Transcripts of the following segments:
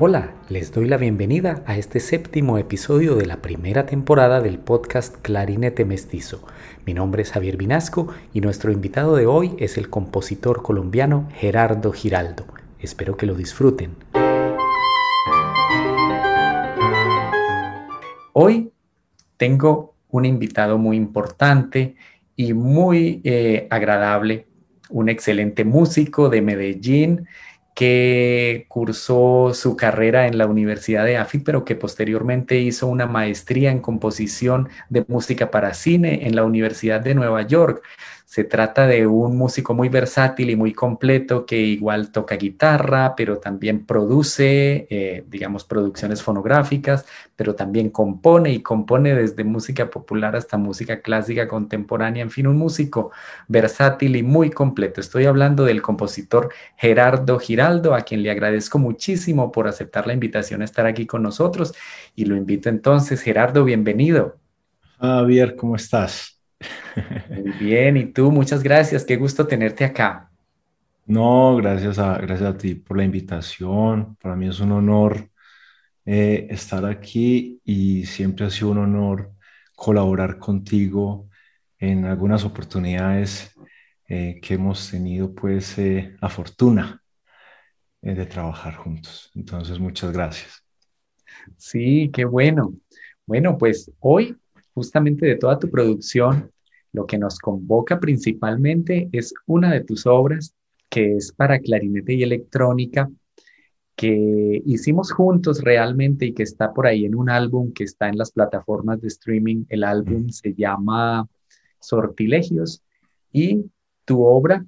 Hola, les doy la bienvenida a este séptimo episodio de la primera temporada del podcast Clarinete Mestizo. Mi nombre es Javier Vinasco y nuestro invitado de hoy es el compositor colombiano Gerardo Giraldo. Espero que lo disfruten. Hoy tengo un invitado muy importante y muy eh, agradable, un excelente músico de Medellín que cursó su carrera en la Universidad de AFIT, pero que posteriormente hizo una maestría en composición de música para cine en la Universidad de Nueva York. Se trata de un músico muy versátil y muy completo que igual toca guitarra, pero también produce, eh, digamos, producciones fonográficas, pero también compone y compone desde música popular hasta música clásica contemporánea, en fin, un músico versátil y muy completo. Estoy hablando del compositor Gerardo Giraldo, a quien le agradezco muchísimo por aceptar la invitación a estar aquí con nosotros y lo invito entonces. Gerardo, bienvenido. Javier, ¿cómo estás? Muy bien, y tú, muchas gracias, qué gusto tenerte acá. No, gracias a, gracias a ti por la invitación. Para mí es un honor eh, estar aquí y siempre ha sido un honor colaborar contigo en algunas oportunidades eh, que hemos tenido pues eh, la fortuna de trabajar juntos. Entonces, muchas gracias. Sí, qué bueno. Bueno, pues hoy justamente de toda tu producción, lo que nos convoca principalmente es una de tus obras que es para clarinete y electrónica, que hicimos juntos realmente y que está por ahí en un álbum que está en las plataformas de streaming. El álbum se llama Sortilegios y tu obra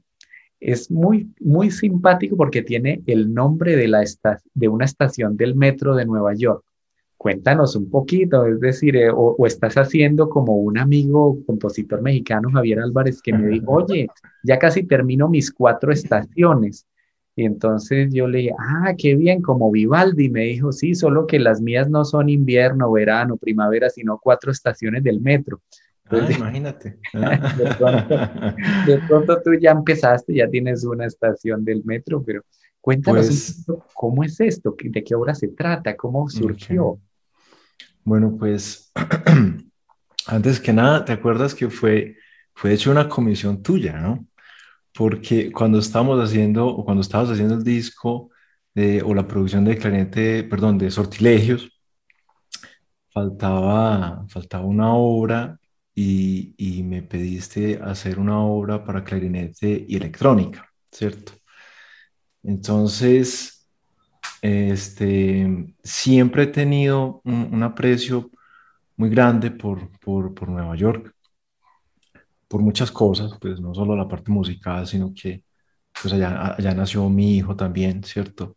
es muy, muy simpático porque tiene el nombre de, la de una estación del metro de Nueva York cuéntanos un poquito, es decir, eh, o, estás haciendo como un amigo compositor mexicano, Javier Álvarez, que me dijo, oye, ya casi termino mis cuatro estaciones. Y entonces yo le dije, ah, qué bien, como Vivaldi, me dijo, sí, solo que las mías no son invierno, verano, primavera, sino cuatro estaciones del metro. Ah, imagínate. de, pronto, tú ya empezaste, ya tienes una estación del metro, pero cuéntanos pues cómo es esto, de qué obra se trata, cómo surgió. Bueno, pues antes que nada, ¿te acuerdas que fue, fue hecho una comisión tuya, ¿no? Porque cuando estábamos haciendo, o cuando estabas haciendo el disco de, o la producción de clarinete, perdón, de sortilegios, faltaba, faltaba una obra y, y me pediste hacer una obra para clarinete y electrónica, ¿cierto? Entonces, este, siempre he tenido un, aprecio muy grande por, por, Nueva York, por muchas cosas, pues no solo la parte musical, sino que pues allá, allá nació mi hijo también, ¿cierto?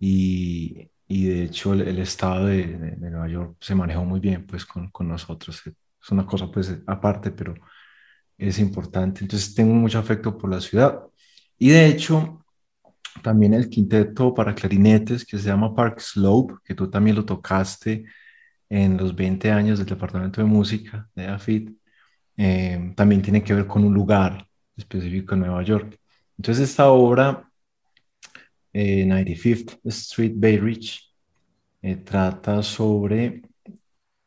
Y, y de hecho el, estado de, de, Nueva York se manejó muy bien pues con, con nosotros. Es una cosa pues aparte, pero es importante. Entonces tengo mucho afecto por la ciudad. Y de hecho, también el quinteto para clarinetes que se llama Park Slope, que tú también lo tocaste en los 20 años del Departamento de Música de AFIT, eh, también tiene que ver con un lugar específico en Nueva York. Entonces esta obra, 95th eh, Street Bay Ridge, eh, trata sobre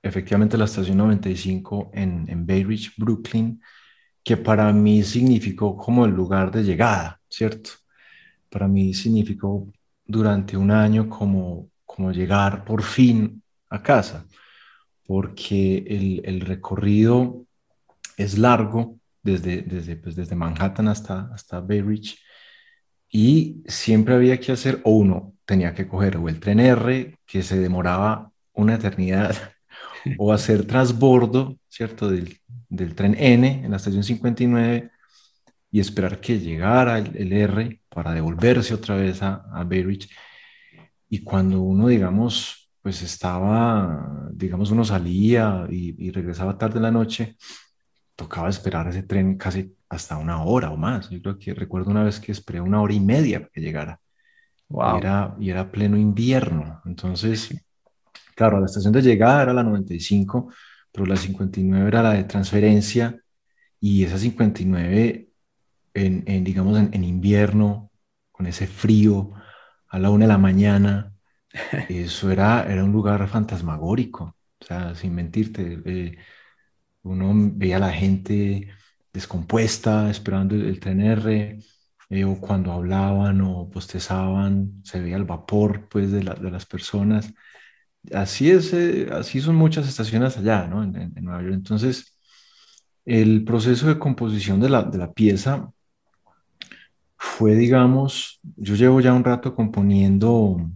efectivamente la estación 95 en, en Bay Ridge, Brooklyn, que para mí significó como el lugar de llegada, ¿cierto? para mí significó durante un año como, como llegar por fin a casa, porque el, el recorrido es largo desde, desde, pues desde Manhattan hasta, hasta Bay Ridge y siempre había que hacer, o uno tenía que coger o el tren R, que se demoraba una eternidad, o hacer transbordo, ¿cierto? Del, del tren N en la estación 59 y esperar que llegara el, R para devolverse otra vez a, a Bay Y cuando uno, digamos, pues estaba, digamos, uno salía y, regresaba tarde en la noche, tocaba esperar ese tren casi hasta una hora o más. Yo creo que recuerdo una vez que esperé una hora y media para que llegara. Y, era, y era pleno invierno. Entonces, claro, la estación de llegada era la 95, pero la 59 era la de transferencia y esa 59 en, digamos, en, invierno, con ese frío, a la una de la mañana, eso era, era un lugar fantasmagórico, o sea, sin mentirte. Eh, uno veía a la gente descompuesta esperando el, tren R, eh, o cuando hablaban o postezaban, se veía el vapor pues, de, de las personas. Así es, eh, así son muchas estaciones allá, ¿no? En, en, Nueva York. Entonces, el proceso de composición de la, de la pieza fue, digamos, yo llevo ya un rato componiendo,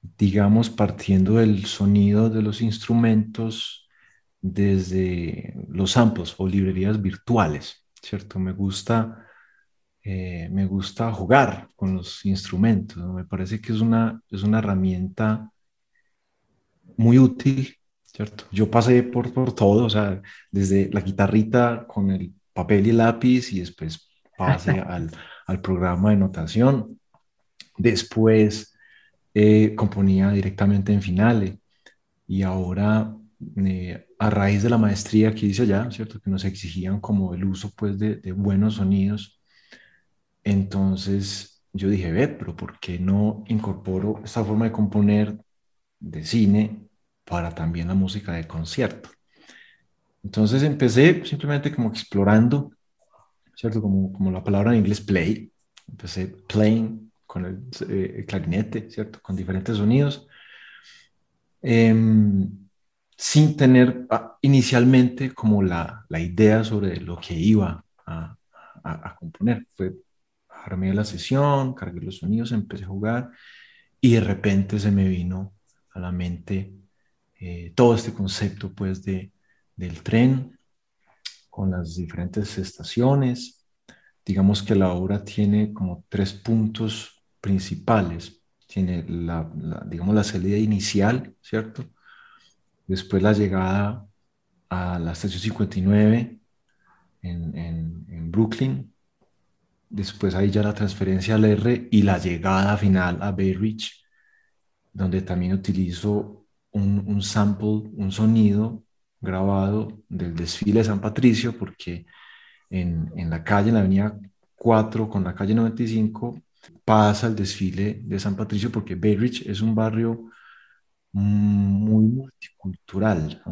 digamos, partiendo del sonido de los instrumentos desde los samples o librerías virtuales, ¿cierto? Me gusta, eh, me gusta jugar con los instrumentos, me parece que es una, es una herramienta muy útil, ¿cierto? Yo pasé por, por todo, o sea, desde la guitarrita con el papel y el lápiz y después pasé al, al programa de notación. Después eh, componía directamente en finales y ahora eh, a raíz de la maestría que hice allá, ¿cierto? Que nos exigían como el uso pues de, de buenos sonidos. Entonces yo dije, ve, pero ¿por qué no incorporo esta forma de componer de cine para también la música de concierto? Entonces empecé simplemente como explorando, ¿cierto? Como, como la palabra en inglés play. Empecé playing con el, eh, clarinete, ¿cierto? Con diferentes sonidos. Em, sin tener ah, inicialmente como la, la, idea sobre lo que iba a, a, componer. Fue, armé la sesión, cargué los sonidos, empecé a jugar y de repente se me vino a la mente eh, todo este concepto pues de, del tren con las diferentes estaciones. Digamos que la obra tiene como tres puntos principales. Tiene la, la digamos, la salida inicial, ¿cierto? después la llegada a la estación 59 en, en, Brooklyn, después ahí ya la transferencia al R y la llegada final a Bay Ridge, donde también utilizo un, un sample, un sonido grabado del desfile de San Patricio, porque en, en, la calle, en la avenida 4 con la calle 95, pasa el desfile de San Patricio, porque Ridge es un barrio muy multicultural.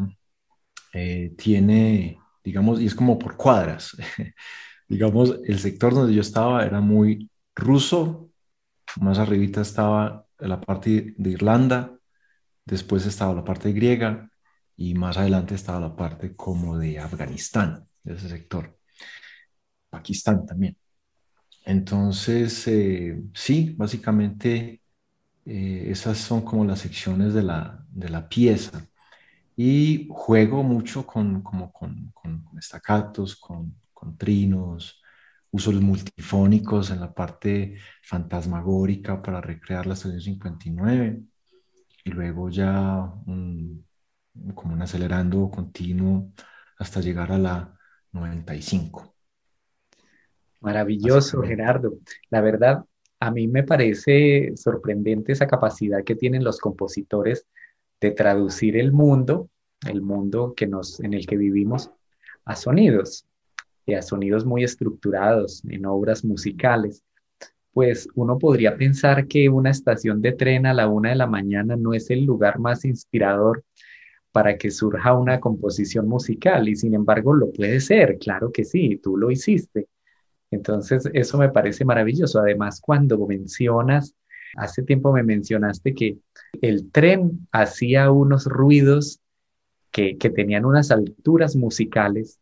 Eh, tiene, digamos, y es como por cuadras. digamos, el sector donde yo estaba era muy ruso, más arribita estaba la parte de Irlanda, después estaba la parte griega y más adelante estaba la parte como de Afganistán, de ese sector. Pakistán también. Entonces, eh, sí, básicamente eh, esas son como las secciones de la, de la pieza. Y juego mucho con, como con, con, estacatos, con, con trinos, uso los multifónicos en la parte fantasmagórica para recrear la estación 59 y luego ya como un acelerando continuo hasta llegar a la 95. Maravilloso, Gerardo. La verdad, a mí me parece sorprendente esa capacidad que tienen los compositores de traducir el mundo, el mundo que nos, en el que vivimos, a sonidos, y a sonidos muy estructurados en obras musicales. Pues uno podría pensar que una estación de tren a la una de la mañana no es el lugar más inspirador para que surja una composición musical, y sin embargo lo puede ser, claro que sí, tú lo hiciste. Entonces, eso me parece maravilloso. Además, cuando mencionas, hace tiempo me mencionaste que el tren hacía unos ruidos que, tenían unas alturas musicales.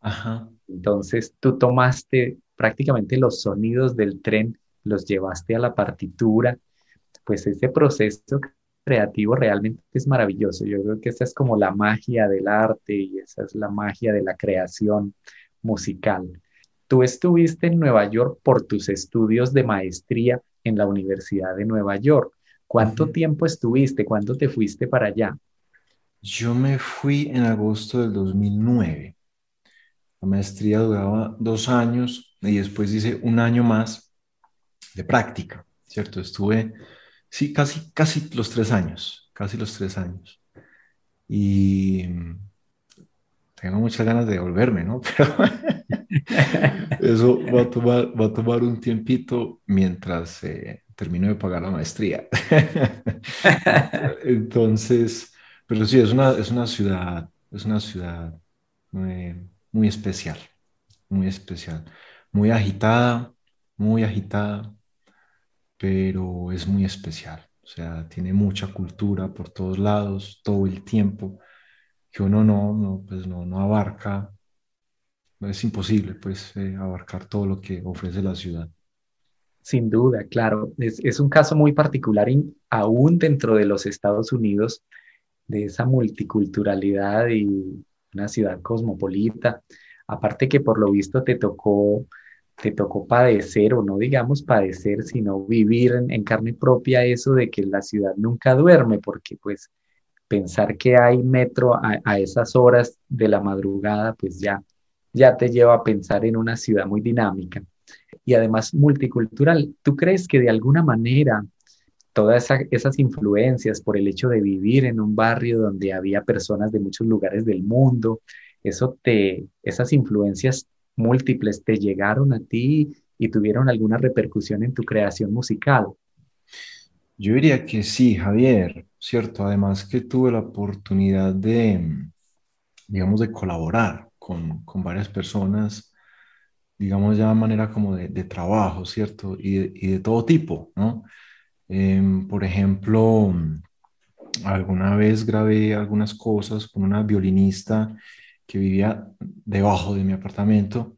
Entonces, tú tomaste prácticamente los sonidos del tren, los llevaste a la partitura. Pues ese proceso creativo realmente es maravilloso. Yo creo que esa es como la magia del arte y esa es la magia de la creación musical. Tú estuviste en Nueva York por tus estudios de maestría en la Universidad de Nueva York. ¿Cuánto tiempo estuviste? ¿Cuándo te fuiste para allá? Yo me fui en agosto del 2009. La maestría duraba dos años y después hice un año más de práctica, ¿cierto? Estuve, sí, casi, casi los tres años, casi los tres años. Y tengo muchas ganas de volverme, ¿no? Pero eso va a tomar, va a tomar un tiempito mientras eh, termino de pagar la maestría. Entonces, pero sí, es una, es una ciudad, es una ciudad muy, muy especial, muy especial, muy agitada, muy agitada, pero es muy especial. O sea, tiene mucha cultura por todos lados, todo el tiempo, que uno no, no, pues no, no abarca, es imposible pues eh, abarcar todo lo que ofrece la ciudad. Sin duda, claro. Es, es un caso muy particular aún dentro de los Estados Unidos, de esa multiculturalidad y una ciudad cosmopolita. Aparte que por lo visto te tocó, te tocó padecer, o no digamos padecer, sino vivir en, carne propia eso de que la ciudad nunca duerme, porque pues pensar que hay metro a, a esas horas de la madrugada, pues ya, ya te lleva a pensar en una ciudad muy dinámica y además multicultural. ¿Tú crees que de alguna manera todas esas influencias por el hecho de vivir en un barrio donde había personas de muchos lugares del mundo, eso te, esas influencias múltiples te llegaron a ti y tuvieron alguna repercusión en tu creación musical? Yo diría que sí, Javier, cierto. Además que tuve la oportunidad de, digamos, de colaborar con, con varias personas digamos ya de manera como de, trabajo, ¿cierto? Y de, y de, todo tipo, ¿no? Em, por ejemplo, alguna vez grabé algunas cosas con una violinista que vivía debajo de mi apartamento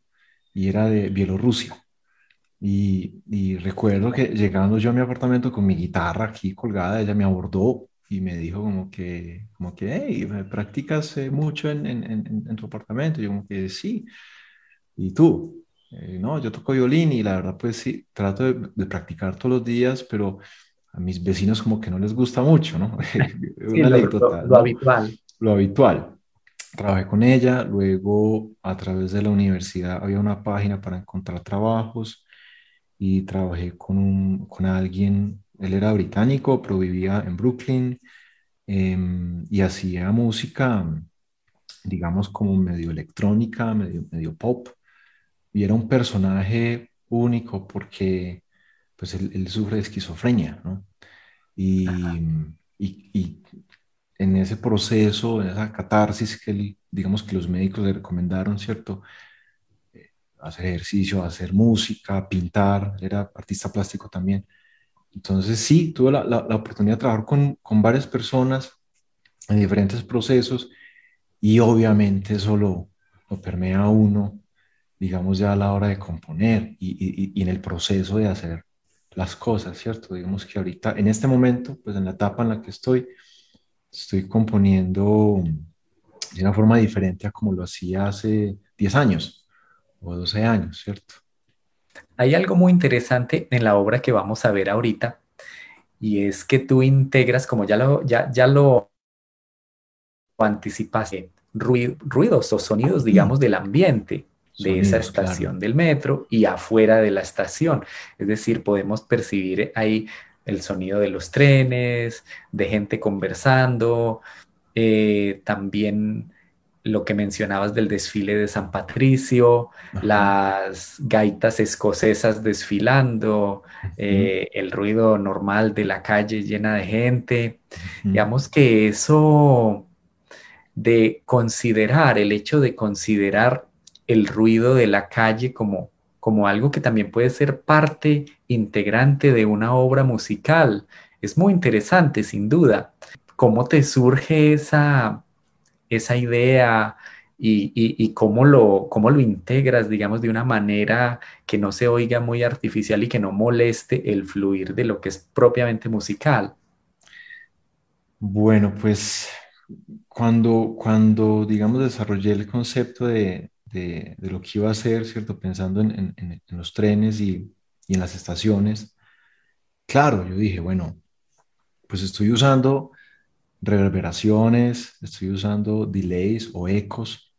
y era de Bielorrusia. Y, y, recuerdo que llegando yo a mi apartamento con mi guitarra aquí colgada, ella me abordó y me dijo como que, como que, hey, ¿practicas eh, mucho en, en, en, en tu apartamento? Y yo como que sí. ¿Y tú? Eh, no, yo toco violín y la verdad pues sí, trato de, practicar todos los días, pero a mis vecinos como que no les gusta mucho, ¿no? Una lo, lo, habitual. Lo habitual. Trabajé con ella, luego a través de la universidad había una página para encontrar trabajos y trabajé con, un, con alguien, él era británico, pero vivía en Brooklyn em, y hacía música, digamos como medio electrónica, medio, medio pop. Y era un personaje único porque pues él, sufre de esquizofrenia, ¿no? Y, y, en ese proceso, en esa catarsis que él, digamos que los médicos le recomendaron, ¿cierto? Eh, hacer ejercicio, hacer música, pintar, era artista plástico también. Entonces sí, tuve la, la, oportunidad de trabajar con, con, varias personas en diferentes procesos y obviamente eso lo, lo permea uno digamos, ya a la hora de componer y, y, en el proceso de hacer las cosas, ¿cierto? Digamos que ahorita, en este momento, pues en la etapa en la que estoy, estoy componiendo de una forma diferente a como lo hacía hace 10 años o 12 años, ¿cierto? Hay algo muy interesante en la obra que vamos a ver ahorita y es que tú integras, como ya lo, ya, ya lo anticipaste, ruidos o sonidos, digamos, del ambiente de esa estación del metro y afuera de la estación. Es decir, podemos percibir ahí el sonido de los trenes, de gente conversando, eh, también lo que mencionabas del desfile de San Patricio, las gaitas escocesas desfilando, eh, el ruido normal de la calle llena de gente. Digamos que eso de considerar, el hecho de considerar el ruido de la calle como, como algo que también puede ser parte integrante de una obra musical. Es muy interesante, sin duda. ¿Cómo te surge esa, esa idea y, cómo, lo, cómo lo integras, digamos, de una manera que no se oiga muy artificial y que no moleste el fluir de lo que es propiamente musical? Bueno, pues cuando, cuando digamos, desarrollé el concepto de, de, lo que iba a hacer, ¿cierto? Pensando en, los trenes y, y, en las estaciones. Claro, yo dije, bueno, pues estoy usando reverberaciones, estoy usando delays o ecos.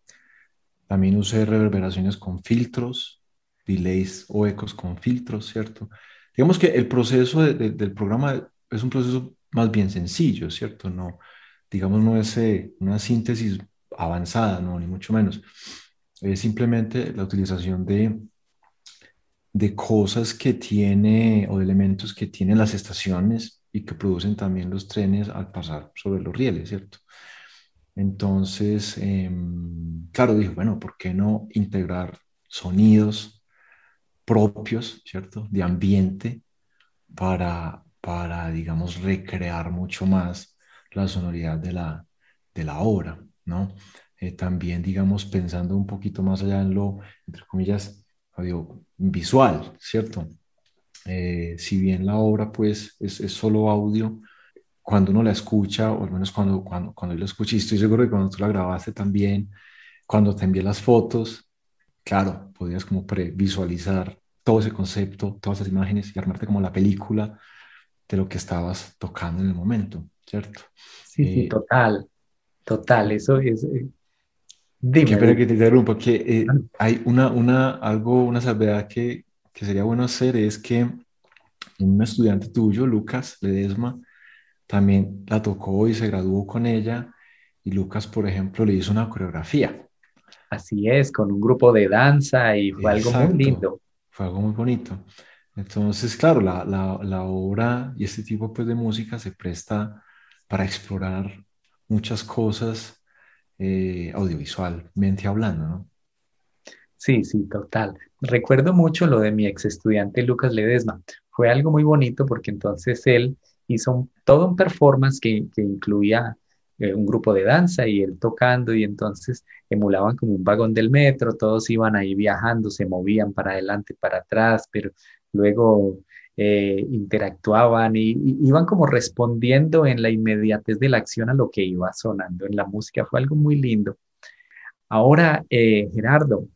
También usé reverberaciones con filtros, delays o ecos con filtros, ¿cierto? Digamos que el proceso del programa es un proceso más bien sencillo, ¿cierto? No, digamos, no es eh, una síntesis avanzada, no, ni mucho menos es simplemente la utilización de de cosas que tiene o de elementos que tienen las estaciones y que producen también los trenes al pasar sobre los rieles, ¿cierto? Entonces, em, claro, dijo, bueno, ¿por qué no integrar sonidos propios, ¿cierto? De ambiente para, para digamos, recrear mucho más la sonoridad de la, de la obra, ¿no? Eh, también, digamos, pensando un poquito más allá en lo, entre comillas, audiovisual, ¿cierto? Eh, si bien la obra, pues, es, es, solo audio, cuando uno la escucha, o al menos cuando, cuando, cuando yo la escuché, y estoy seguro que cuando tú la grabaste también, cuando te envié las fotos, claro, podías como previsualizar todo ese concepto, todas esas imágenes y armarte como la película de lo que estabas tocando en el momento, ¿cierto? Sí, sí, eh, total, total, eso es... Dime. Espera que te interrumpa, que eh, hay una, una, algo, una salvedad que, que sería bueno hacer es que un estudiante tuyo, Lucas Ledesma, también la tocó y se graduó con ella. Y Lucas, por ejemplo, le hizo una coreografía. Así es, con un grupo de danza y fue algo muy lindo. Fue algo muy bonito. Entonces, claro, la, la, la, obra y este tipo pues, de música se presta para explorar muchas cosas eh, audiovisualmente hablando, ¿no? Sí, sí, total. Recuerdo mucho lo de mi ex estudiante Lucas Ledesma. Fue algo muy bonito porque entonces él hizo todo un performance que, que incluía eh, un grupo de danza y él tocando y entonces emulaban como un vagón del metro, todos iban ahí viajando, se movían para adelante, para atrás, pero luego eh, interactuaban y, iban como respondiendo en la inmediatez de la acción a lo que iba sonando en la música. Fue algo muy lindo. Ahora, eh, Gerardo,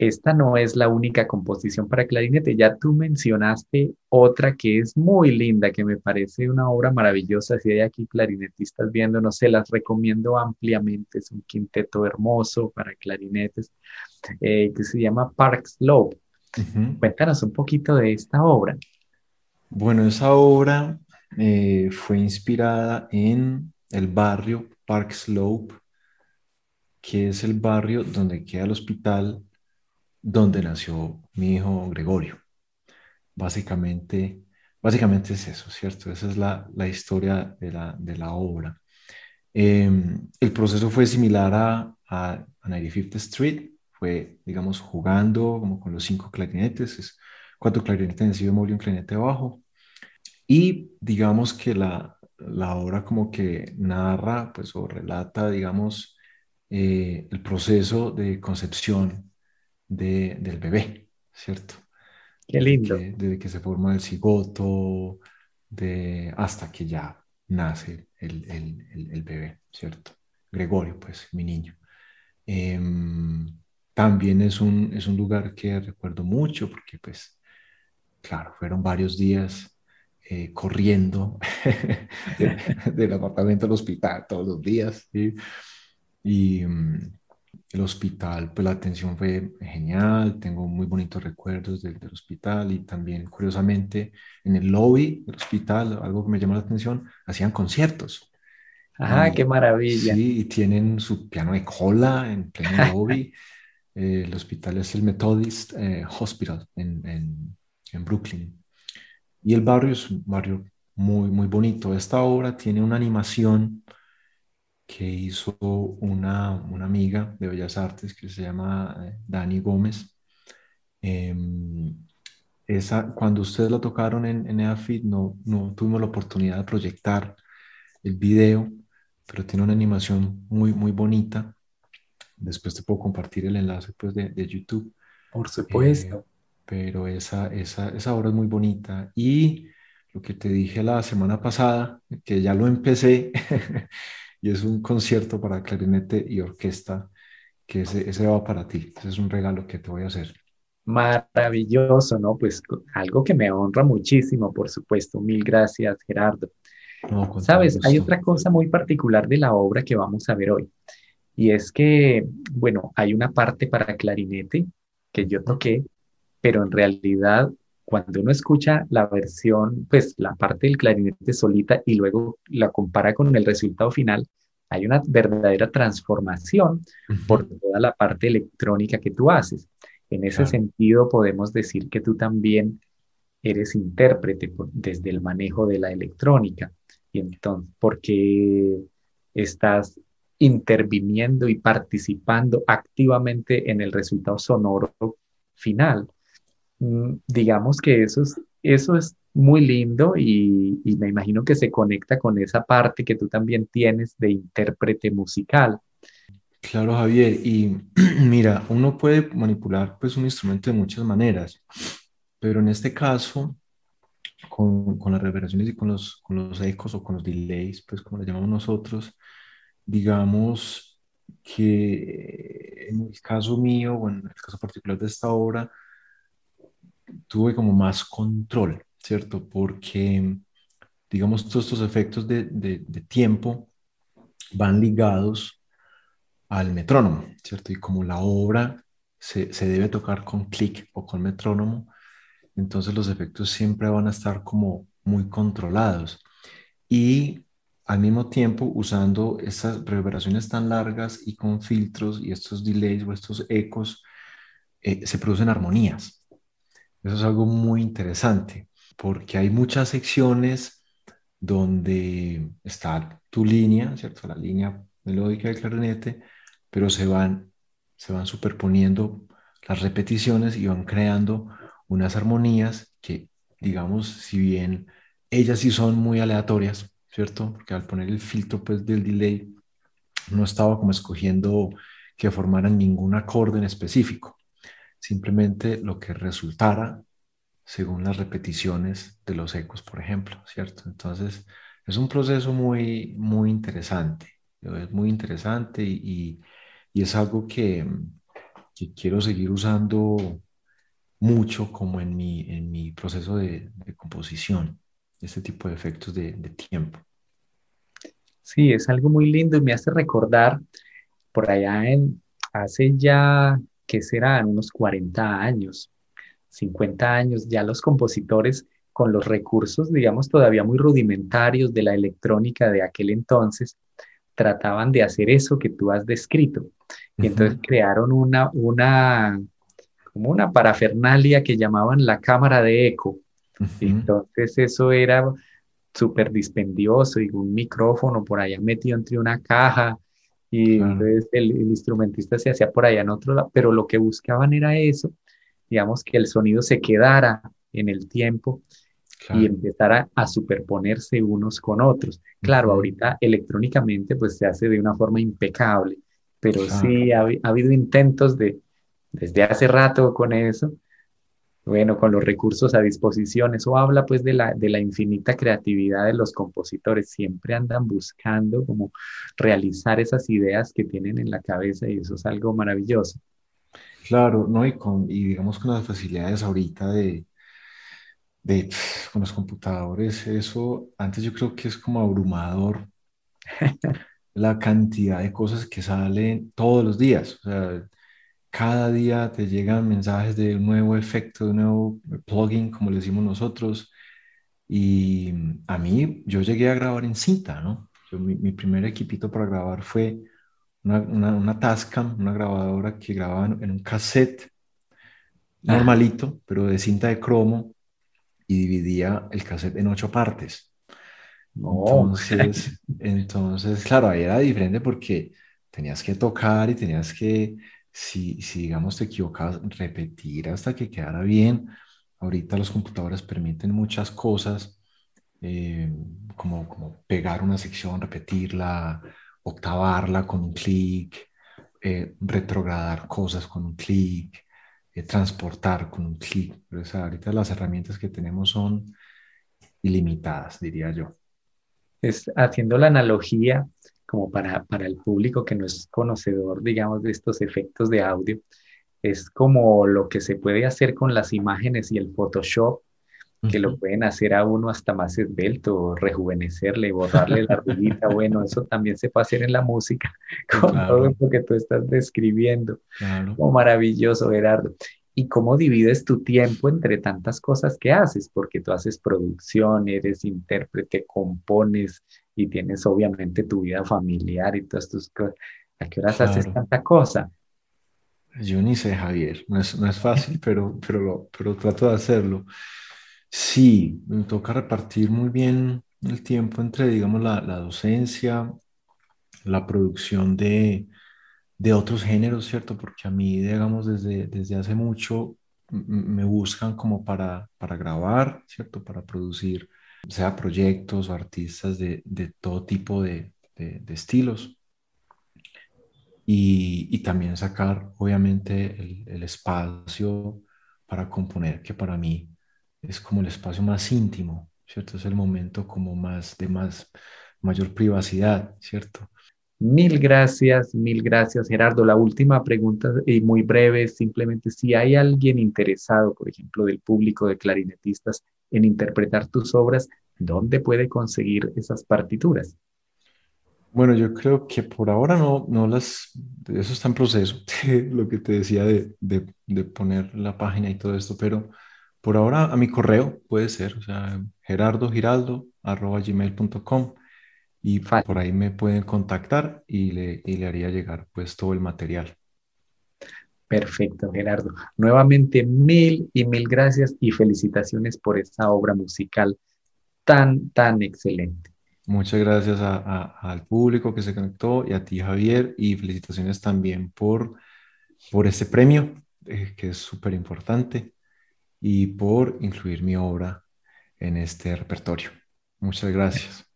esta no es la única composición para clarinete. Ya tú mencionaste otra que es muy linda, que me parece una obra maravillosa. Si hay aquí clarinetistas viendo, no sé, las recomiendo ampliamente. Es un quinteto hermoso para clarinetes eh, que se llama Park Slope. Cuéntanos un poquito de esta obra. Bueno, esa obra eh, fue inspirada en el barrio Park Slope, que es el barrio donde queda el hospital donde nació mi hijo Gregorio. Básicamente, básicamente es eso, ¿cierto? Esa es la, la historia de la, de la obra. Em, el proceso fue similar a, a, 95th Street, fue, digamos, jugando como con los cinco clarinetes, es cuatro clarinetes en bemol y un clarinete bajo. Y digamos que la, la obra como que narra, pues, o relata, digamos, eh, el proceso de concepción del bebé, ¿cierto? Qué lindo. Desde que, se forma el cigoto, de, hasta que ya nace el, bebé, ¿cierto? Gregorio, pues, mi niño. Em, también es un, es un lugar que recuerdo mucho porque, pues, claro, fueron varios días eh, corriendo del apartamento al hospital todos los días. Y, mm, el hospital, pues la atención fue genial, tengo muy bonitos recuerdos del, hospital y también, curiosamente, en el lobby del hospital, algo que me llamó la atención, hacían conciertos. ¡Ah, qué maravilla! Sí, y tienen su piano de cola en pleno lobby. Eh, el hospital es el Methodist eh, Hospital en, en, en Brooklyn. Y el barrio es un barrio muy, muy bonito. Esta obra tiene una animación que hizo una, una, amiga de Bellas Artes que se llama eh, Dani Gómez. Em, esa, cuando ustedes la tocaron en, en EAFIT, no, no tuvimos la oportunidad de proyectar el video, pero tiene una animación muy, muy bonita. Después te puedo compartir el enlace pues, de, de YouTube. Por supuesto. Eh, pero esa, esa, esa obra es muy bonita. Y lo que te dije la semana pasada, que ya lo empecé, y es un concierto para clarinete y orquesta que ese, ese va para ti. Ese es un regalo que te voy a hacer. Maravilloso, ¿no? Pues algo que me honra muchísimo, por supuesto. Mil gracias, Gerardo. Sabes, hay otra cosa muy particular de la obra que vamos a ver hoy. Y es que, bueno, hay una parte para clarinete que yo toqué, pero en realidad cuando uno escucha la versión, pues la parte del clarinete solita y luego la compara con el resultado final, hay una verdadera transformación por toda la parte electrónica que tú haces. En ese sentido, podemos decir que tú también eres intérprete desde el manejo de la electrónica. Y entonces, porque estás interviniendo y participando activamente en el resultado sonoro final. Mm, digamos que eso es, eso es muy lindo y, y, me imagino que se conecta con esa parte que tú también tienes de intérprete musical. Claro, Javier. Y mira, uno puede manipular pues un instrumento de muchas maneras, pero en este caso, con, con las reverberaciones y con los, con los ecos o con los delays, pues como le llamamos nosotros, digamos que en el caso mío, o en el caso particular de esta obra, tuve como más control, ¿cierto? Porque, digamos, todos estos efectos de, de, tiempo van ligados al metrónomo, ¿cierto? Y como la obra se, se debe tocar con clic o con metrónomo, entonces los efectos siempre van a estar como muy controlados. Y al mismo tiempo usando estas reverberaciones tan largas y con filtros y estos delays o estos ecos, eh, se producen armonías. Eso es algo muy interesante porque hay muchas secciones donde está tu línea, ¿cierto? La línea melódica del clarinete, pero se van, se van superponiendo las repeticiones y van creando unas armonías que, digamos, si bien ellas sí son muy aleatorias, ¿cierto? Porque al poner el filtro pues, del delay, no estaba como escogiendo que formaran ningún acorde en específico, simplemente lo que resultara según las repeticiones de los ecos, por ejemplo, ¿cierto? Entonces, es un proceso muy, muy interesante, es muy interesante y, y, es algo que, que, quiero seguir usando mucho como en mi, en mi proceso de, de composición este tipo de efectos de, tiempo. Sí, es algo muy lindo y me hace recordar por allá hace ya, ¿qué serán? Unos 40 años, 50 años, ya los compositores con los recursos, digamos, todavía muy rudimentarios de la electrónica de aquel entonces, trataban de hacer eso que tú has descrito. Y entonces crearon una, una, como una parafernalia que llamaban la cámara de eco, entonces eso era súper dispendioso y un micrófono por allá metido entre una caja y entonces el, instrumentista se hacía por allá en otro lado, pero lo que buscaban era eso, digamos que el sonido se quedara en el tiempo y empezara a superponerse unos con otros. Claro, ahorita electrónicamente pues se hace de una forma impecable, pero sí ha, ha habido intentos de, desde hace rato con eso, bueno, con los recursos a disposición. Eso habla pues de la, de la infinita creatividad de los compositores. Siempre andan buscando como realizar esas ideas que tienen en la cabeza y eso es algo maravilloso. Claro, ¿no? Y, con, y digamos con las facilidades ahorita de, de con los computadores, eso antes yo creo que es como abrumador la cantidad de cosas que salen todos los días. O sea, cada día te llegan mensajes de un nuevo efecto, de un nuevo plugin, como le decimos nosotros. Y a mí, yo llegué a grabar en cinta, ¿no? mi, primer equipito para grabar fue una, una, Tascam, una grabadora que grababa en, un cassette ah. normalito, pero de cinta de cromo, y dividía el cassette en ocho partes. Entonces, entonces, claro, ahí era diferente porque tenías que tocar y tenías que si, si digamos te equivocas, repetir hasta que quedara bien. Ahorita los computadores permiten muchas cosas, eh, como, como pegar una sección, repetirla, octavarla con un clic, eh, retrogradar cosas con un clic, eh, transportar con un clic. ahorita las herramientas que tenemos son ilimitadas, diría yo. Es, haciendo la analogía, como para, para el público que no es conocedor, digamos, de estos efectos de audio, es como lo que se puede hacer con las imágenes y el Photoshop, que lo pueden hacer a uno hasta más esbelto, rejuvenecerle, borrarle la ruedita. Bueno, eso también se puede hacer en la música, con todo lo que tú estás describiendo. Claro. Oh, maravilloso, Gerardo. ¿Y cómo divides tu tiempo entre tantas cosas que haces? Porque tú haces producción, eres intérprete, compones, y tienes obviamente tu vida familiar y todas tus cosas. ¿A qué horas haces tanta cosa? Yo ni sé, Javier, no es, no es fácil, pero, pero, pero trato de hacerlo. Sí, me toca repartir muy bien el tiempo entre, digamos, la, la docencia, la producción de, de otros géneros, ¿cierto? Porque a mí, digamos, desde, desde hace mucho me buscan como para, para grabar, ¿cierto? Para producir, sea proyectos o artistas de, de todo tipo de, de, estilos. Y, y, también sacar, obviamente, el, el, espacio para componer, que para mí es como el espacio más íntimo, ¿cierto? Es el momento como más de más mayor privacidad, ¿cierto? Mil gracias, mil gracias, Gerardo. La última pregunta, y muy breve, simplemente si hay alguien interesado, por ejemplo, del público de clarinetistas, en interpretar tus obras, ¿dónde puede conseguir esas partituras? Bueno, yo creo que por ahora no, no las, eso está en proceso, lo que te decía de, de, de, poner la página y todo esto, pero por ahora a mi correo puede ser, o sea, gerardogiraldo.gmail.com y por ahí me pueden contactar y le, y le haría llegar pues todo el material. Perfecto, Gerardo. Nuevamente mil y mil gracias y felicitaciones por esta obra musical tan, tan excelente. Muchas gracias al público que se conectó y a ti, Javier, y felicitaciones también por, por este premio, eh, que es súper importante, y por incluir mi obra en este repertorio. Muchas gracias.